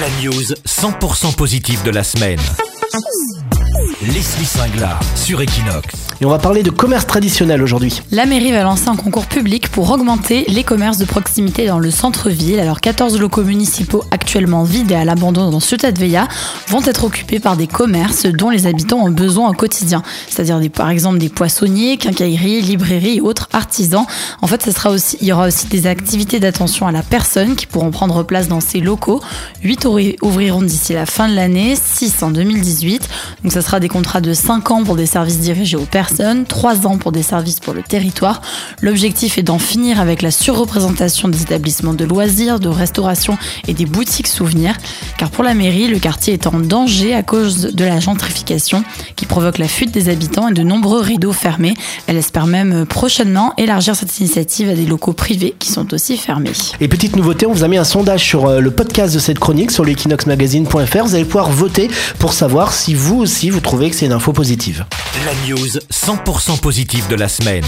La news 100% positive de la semaine. Leslie Singla sur Equinox. Et on va parler de commerce traditionnel aujourd'hui. La mairie va lancer un concours public pour augmenter les commerces de proximité dans le centre-ville. Alors 14 locaux municipaux actuellement vides et à l'abandon dans Ciutat Vella vont être occupés par des commerces dont les habitants ont besoin au quotidien. C'est-à-dire des, par exemple des poissonniers, quincailleries, librairies et autres artisans. En fait, ça sera aussi, il y aura aussi des activités d'attention à la personne qui pourront prendre place dans ces locaux. 8 ouvriront d'ici la fin de l'année, 6 en 2018. Donc ça sera des contrat de 5 ans pour des services dirigés aux personnes, 3 ans pour des services pour le territoire. L'objectif est d'en finir avec la surreprésentation des établissements de loisirs, de restauration et des boutiques souvenirs. Car pour la mairie, le quartier est en danger à cause de la gentrification qui provoque la fuite des habitants et de nombreux rideaux fermés. Elle espère même prochainement élargir cette initiative à des locaux privés qui sont aussi fermés. Et petite nouveauté, on vous a mis un sondage sur euh, le podcast de cette chronique sur l'equinoxmagazine.fr. Vous allez pouvoir voter pour savoir si vous aussi vous trouvez que c'est une info positive. La news 100% positive de la semaine.